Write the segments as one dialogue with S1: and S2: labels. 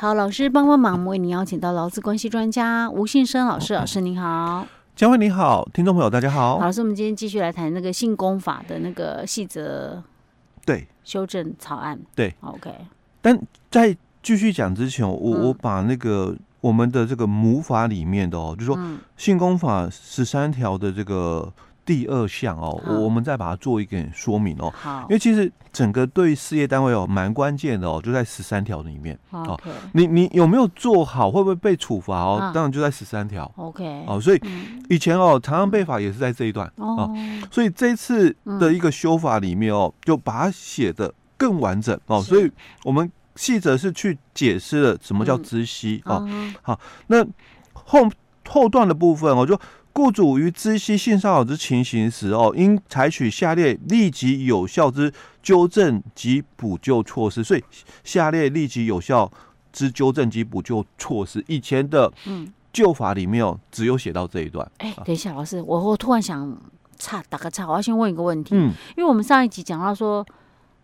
S1: 好，老师帮帮忙，为您邀请到劳资关系专家吴信生老师，老师您好，
S2: 嘉惠你好，听众朋友大家好。
S1: 好，老师，我们今天继续来谈那个性工法的那个细则，
S2: 对，
S1: 修正草案，
S2: 对
S1: ，OK。
S2: 但在继续讲之前，我我把那个我们的这个母法里面的哦，就是说性工法十三条的这个。第二项哦，我们再把它做一点说明哦。
S1: 好，
S2: 因为其实整个对事业单位哦，蛮关键的哦，就在十三条里面。
S1: 哦，
S2: 你你有没有做好，会不会被处罚哦？当然就在十三条。
S1: OK。
S2: 哦，所以以前哦，常常被罚也是在这一段哦。所以这次的一个修法里面哦，就把它写的更完整哦。所以我们细则是去解释了什么叫知悉哦。好，那后后段的部分哦，就。雇主于知悉性骚扰之情形时，哦，应采取下列立即有效之纠正及补救措施。所以，下列立即有效之纠正及补救措施，以前的旧法里面哦，只有写到这一段。
S1: 哎、欸，等一下，老师，我我突然想岔打个岔，我要先问一个问题。
S2: 嗯，
S1: 因为我们上一集讲到说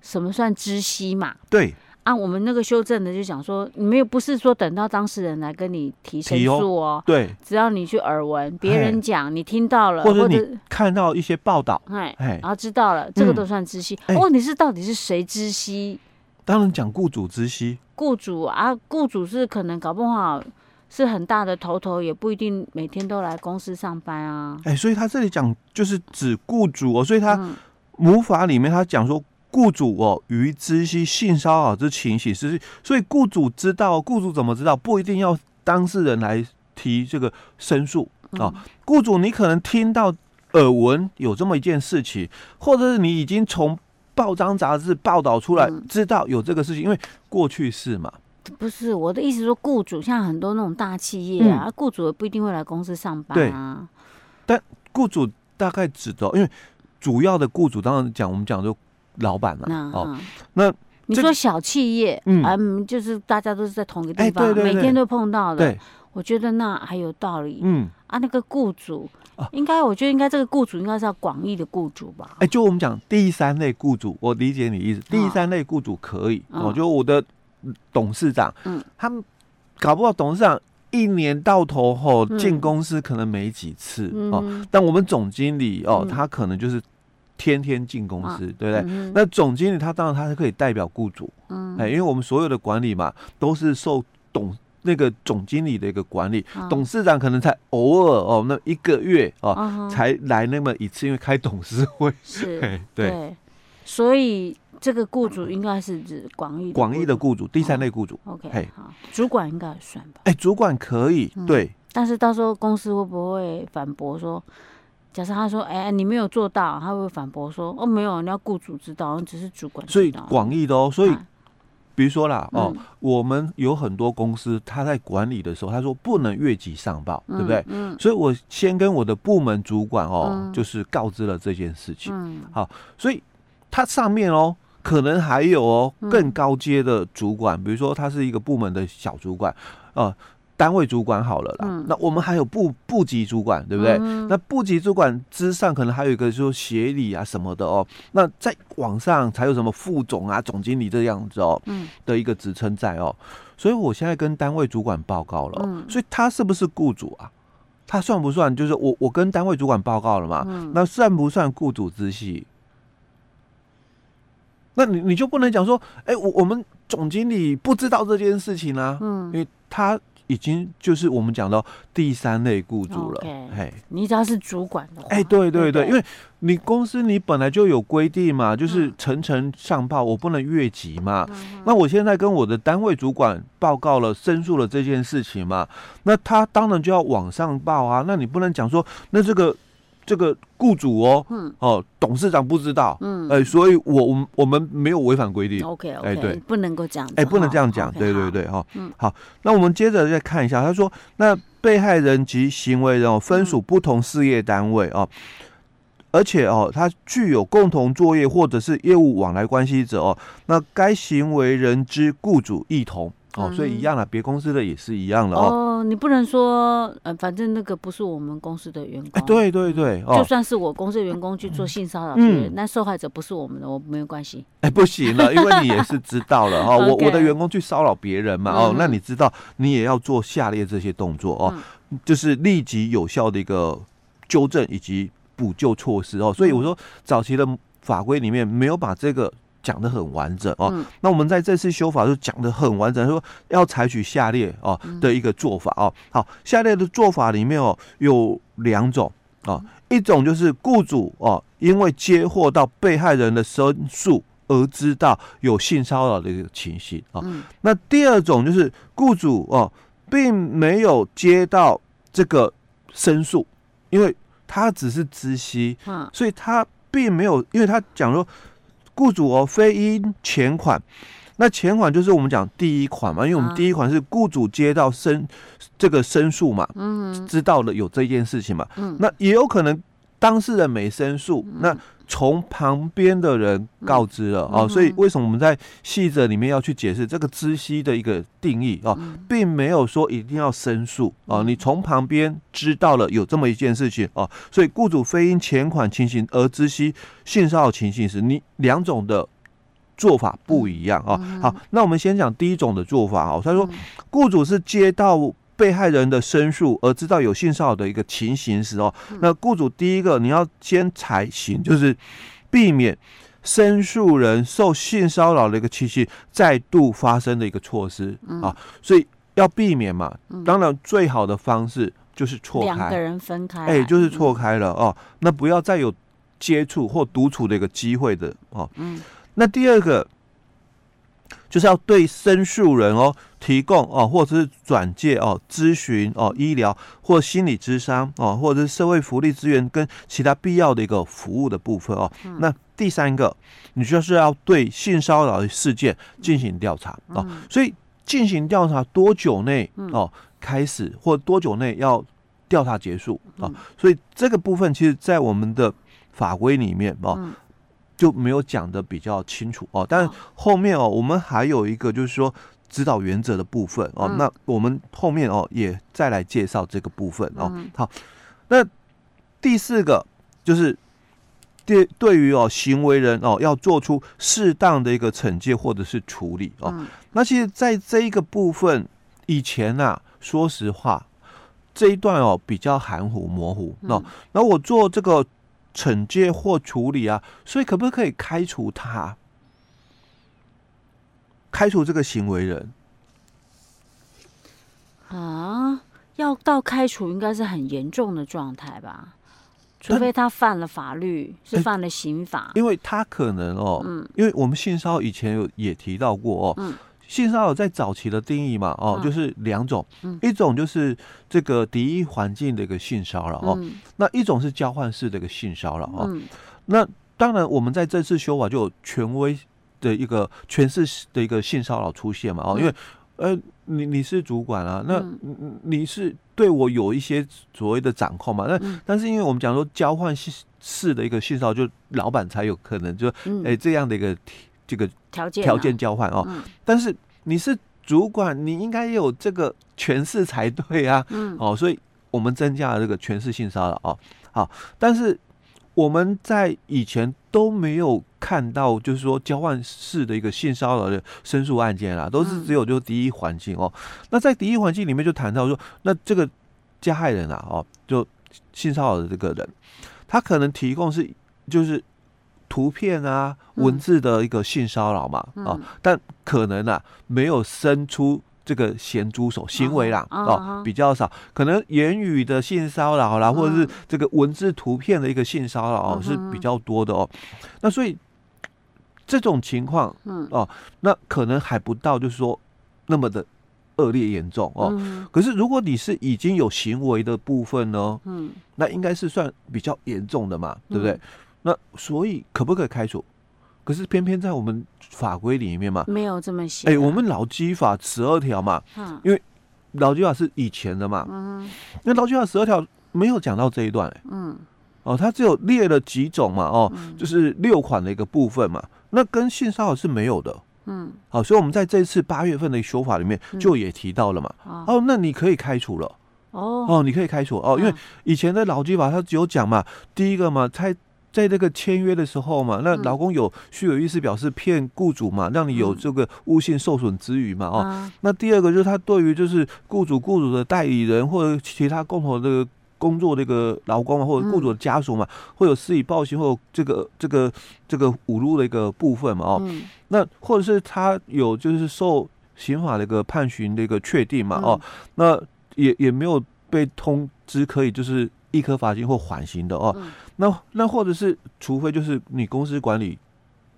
S1: 什么算知悉嘛？
S2: 对。
S1: 啊，我们那个修正的就讲说，你没有不是说等到当事人来跟你提申诉哦，
S2: 对，
S1: 只要你去耳闻别人讲，你听到了，
S2: 或者你看到一些报道，
S1: 哎，然后知道了，这个都算知悉。问题是到底是谁知悉？
S2: 当然讲雇主知悉，
S1: 雇主啊，雇主是可能搞不好是很大的头头，也不一定每天都来公司上班啊。
S2: 哎，所以他这里讲就是指雇主哦，所以他母法里面他讲说。雇主哦，于知悉性骚扰之情形，是所以雇主知道，雇主怎么知道？不一定要当事人来提这个申诉啊。雇主你可能听到耳闻有这么一件事情，或者是你已经从报章杂志报道出来知道有这个事情，因为过去式嘛。
S1: 不是我的意思，说雇主像很多那种大企业啊，雇主也不一定会来公司上班啊。
S2: 但雇主大概指的，因为主要的雇主当然讲，我们讲就。老板了、啊、哦，那
S1: 你说小企业，嗯，嗯，就是大家都是在同一个地方，欸、对对对，每天都碰到的，对，我觉得那还有道理，嗯。啊，那个雇主，啊、应该我觉得应该这个雇主应该是要广义的雇主吧？
S2: 哎、欸，就我们讲第三类雇主，我理解你意思，第三类雇主可以，哦，就我的董事长，嗯，他们搞不好董事长一年到头后进公司可能没几次、嗯、哦，但我们总经理哦，他可能就是。天天进公司，啊、对不对？嗯、那总经理他当然他是可以代表雇主，嗯，哎，因为我们所有的管理嘛，都是受董那个总经理的一个管理，啊、董事长可能才偶尔哦，那一个月哦，啊、才来那么一次，因为开董事会
S1: 是，对，对，所以这个雇主应该是指广义
S2: 广义的雇主，第三类雇主。
S1: 哦、OK，好，主管应该算吧？
S2: 哎，主管可以，嗯、对，
S1: 但是到时候公司会不会反驳说？假设他说：“哎、欸，你没有做到。”他会反驳说：“哦，没有，你要雇主知道，只是主管知道。”所以
S2: 广义的哦，所以比如说啦，哦，嗯、我们有很多公司，他在管理的时候，他说不能越级上报，嗯、对不对？嗯。所以我先跟我的部门主管哦，嗯、就是告知了这件事情。嗯。好，所以他上面哦，可能还有哦更高阶的主管，嗯、比如说他是一个部门的小主管，呃。单位主管好了啦，嗯、那我们还有部部级主管，对不对？嗯、那部级主管之上，可能还有一个说协理啊什么的哦。那在网上才有什么副总啊、总经理这样子哦，嗯、的一个职称在哦。所以我现在跟单位主管报告了，嗯、所以他是不是雇主啊？他算不算？就是我我跟单位主管报告了嘛？嗯、那算不算雇主之系？那你你就不能讲说，哎、欸，我我们总经理不知道这件事情啊？嗯，因为他。已经就是我们讲到第三类雇主了，嘿
S1: 你只要是主管的话，
S2: 哎，对对对，因为你公司你本来就有规定嘛，就是层层上报，我不能越级嘛。嗯、那我现在跟我的单位主管报告了，申诉了这件事情嘛，那他当然就要往上报啊。那你不能讲说，那这个。这个雇主哦，嗯，哦，董事长不知道，嗯，哎，所以我我我们没有违反规定
S1: ，OK OK，哎，对，不能够这样，
S2: 哎，不能这样讲，对对对，哈，嗯，好，那我们接着再看一下，他说，那被害人及行为人哦，分属不同事业单位哦，而且哦，他具有共同作业或者是业务往来关系者哦，那该行为人之雇主一同哦，所以一样了，别公司的也是一样的
S1: 哦。你不能说，呃，反正那个不是我们公司的员工。
S2: 对对对，
S1: 就算是我公司的员工去做性骚扰别人，那受害者不是我们的，我没有关系。
S2: 哎，不行了，因为你也是知道了哦。我我的员工去骚扰别人嘛，哦，那你知道，你也要做下列这些动作哦，就是立即有效的一个纠正以及补救措施哦。所以我说，早期的法规里面没有把这个。讲的很完整哦，嗯、那我们在这次修法就讲的很完整，说要采取下列哦的一个做法哦。好，下列的做法里面哦有两种哦，一种就是雇主哦，因为接获到被害人的申诉而知道有性骚扰的一个情形啊。嗯、那第二种就是雇主哦，并没有接到这个申诉，因为他只是知悉，所以他并没有，因为他讲说。雇主哦，非因前款，那前款就是我们讲第一款嘛，因为我们第一款是雇主接到申这个申诉嘛，嗯，知道了有这件事情嘛，嗯，那也有可能当事人没申诉，那从旁边的人告知了哦，所以为什么我们在细则里面要去解释这个知悉的一个定义哦，并没有说一定要申诉哦，你从旁边知道了有这么一件事情哦，所以雇主非因前款情形而知悉性骚扰情形时，你两种的做法不一样啊。好，那我们先讲第一种的做法哦，他说雇主是接到。被害人的申诉而知道有性骚扰的一个情形时候，那雇主第一个你要先采行，就是避免申诉人受性骚扰的一个情形再度发生的一个措施啊，所以要避免嘛。当然，最好的方式就是错开，两
S1: 个人分开，
S2: 哎，就是错开了哦。那不要再有接触或独处的一个机会的哦。嗯，那第二个。就是要对申诉人哦提供哦，或者是转介哦咨询哦医疗或心理咨商哦，或者是社会福利资源跟其他必要的一个服务的部分哦。嗯、那第三个，你就是要对性骚扰的事件进行调查哦。嗯、所以进行调查多久内哦开始，或多久内要调查结束啊？所以这个部分其实在我们的法规里面哦。嗯就没有讲的比较清楚哦，但后面哦，我们还有一个就是说指导原则的部分哦，嗯、那我们后面哦也再来介绍这个部分哦。嗯、好，那第四个就是对对于哦行为人哦要做出适当的一个惩戒或者是处理哦。嗯、那其实在这一个部分以前呐、啊，说实话这一段哦比较含糊模糊。那、嗯、那我做这个。惩戒或处理啊，所以可不可以开除他？开除这个行为人
S1: 啊？要到开除，应该是很严重的状态吧？除非他犯了法律，是犯了刑法。
S2: 因为他可能哦，嗯，因为我们性骚扰以前有也提到过哦，嗯。性骚扰在早期的定义嘛，哦，就是两种，一种就是这个敌意环境的一个性骚扰哦，那一种是交换式的一个性骚扰哦。那当然，我们在这次修法就有权威的一个权势的一个性骚扰出现嘛，哦，因为呃，你你是主管啊，那你是对我有一些所谓的掌控嘛，那但是因为我们讲说交换式的一个性骚扰，就老板才有可能就哎这样的一个。这个条件条件交换哦，嗯、但是你是主管，你应该有这个权势才对啊，嗯，哦，所以我们增加了这个权势性骚扰哦，好，但是我们在以前都没有看到，就是说交换式的一个性骚扰的申诉案件啦，都是只有就是敌意环境哦，嗯、那在第一环境里面就谈到说，那这个加害人啊，哦，就性骚扰的这个人，他可能提供是就是。图片啊，文字的一个性骚扰嘛，嗯、啊，但可能啊没有伸出这个咸猪手行为啦，哦、啊，比较少，可能言语的性骚扰啦，或者是这个文字图片的一个性骚扰哦，是比较多的哦。那所以这种情况，嗯，哦，那可能还不到就是说那么的恶劣严重哦。嗯、可是如果你是已经有行为的部分呢，嗯，那应该是算比较严重的嘛，对不对？嗯那所以可不可以开除？可是偏偏在我们法规里面嘛，
S1: 没有这么写。
S2: 哎，我们劳基法十二条嘛，嗯，因为劳基法是以前的嘛，嗯，那劳基法十二条没有讲到这一段，哎，嗯，哦，它只有列了几种嘛，哦，就是六款的一个部分嘛，那跟性骚扰是没有的，嗯，好，所以我们在这次八月份的修法里面就也提到了嘛。嗯、哦，那你可以开除了。哦。哦，你可以开除。哦，因为以前的劳基法它只有讲嘛，第一个嘛，在在这个签约的时候嘛，那劳工有虚有意思表示骗雇主嘛，让你有这个诬陷受损之余嘛。哦，那第二个就是他对于就是雇主雇主的代理人或者其他共同的工作这个劳工嘛，或者雇主的家属嘛，会有施以暴行或这个这个这个侮辱的一个部分嘛。哦，那或者是他有就是受刑法的一个判刑的一个确定嘛。哦，那。也也没有被通知可以就是易科罚金或缓刑的哦，嗯、那那或者是除非就是你公司管理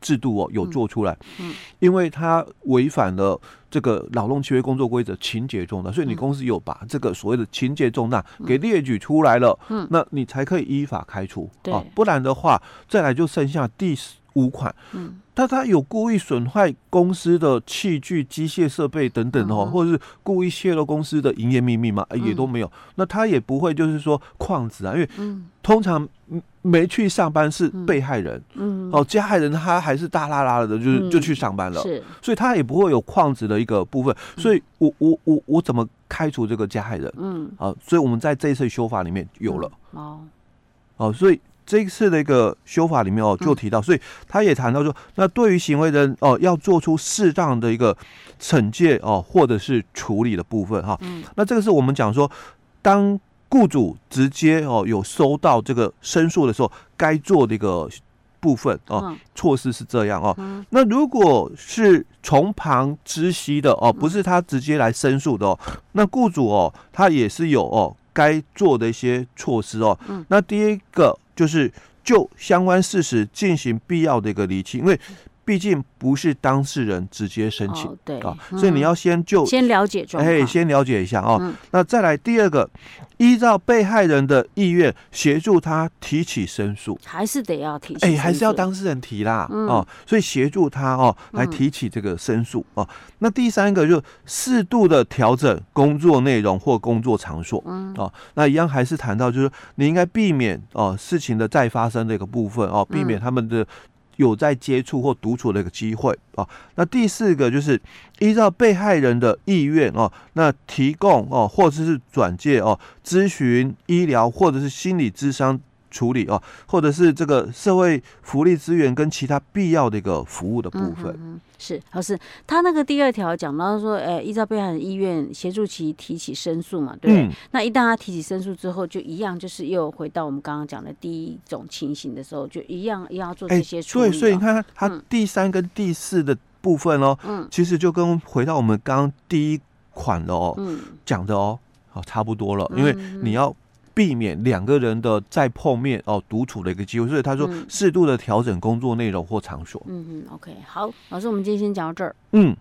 S2: 制度哦有做出来，嗯，嗯。因为他违反了这个劳动契约工作规则，情节重大，所以你公司有把这个所谓的情节重大给列举出来了，嗯，那你才可以依法开除，啊、哦，不然的话再来就剩下第五款，嗯。但他有故意损坏公司的器具、机械设备等等哦，或者是故意泄露公司的营业秘密嘛，也都没有。那他也不会就是说旷职啊，因为通常没去上班是被害人，嗯，哦，加害人他还是大拉拉的，就是就去上班了，是，所以他也不会有旷职的一个部分。所以我我我我怎么开除这个加害人？嗯，好，所以我们在这一次修法里面有了，哦，哦，所以。这一次的一个修法里面哦，就提到，所以他也谈到说，那对于行为人哦，要做出适当的一个惩戒哦，或者是处理的部分哈。嗯。那这个是我们讲说，当雇主直接哦有收到这个申诉的时候，该做的一个部分哦，措施是这样哦。那如果是从旁知悉的哦，不是他直接来申诉的哦，那雇主哦，他也是有哦该做的一些措施哦。嗯。那第一个。就是就相关事实进行必要的一个厘清，因为毕竟不是当事人直接申请，对啊，所以你要先就
S1: 先了解状况，
S2: 哎，先了解一下哦。那再来第二个，依照被害人的意愿协助他提起申诉，
S1: 还是得要提起，
S2: 哎，还是要当事人提啦，哦，所以协助他哦来提起这个申诉哦。那第三个就适度的调整工作内容或工作场所，嗯，哦，那一样还是谈到就是你应该避免哦事情的再发生的一个部分哦，避免他们的。有在接触或独处的一个机会啊，那第四个就是依照被害人的意愿哦，那提供哦，或者是转介哦，咨询医疗或者是心理咨商。处理哦，或者是这个社会福利资源跟其他必要的一个服务的部分，
S1: 是老师，他那个第二条讲到说，呃，依照被害人意愿协助其提起申诉嘛，对，对、嗯、那一旦他提起申诉之后，就一样就是又回到我们刚刚讲的第一种情形的时候，就一样要做这些处理、哦。对、欸，所以你看他第三跟第四的部分哦，嗯，其实就跟回到我们刚刚第一款的哦，嗯，讲的哦，好差不多了，因为你要。避免两个人的再碰面哦，独处的一个机会，所以他说适度的调整工作内容或场所。嗯嗯，OK，好，老师，我们今天先讲到这儿。嗯。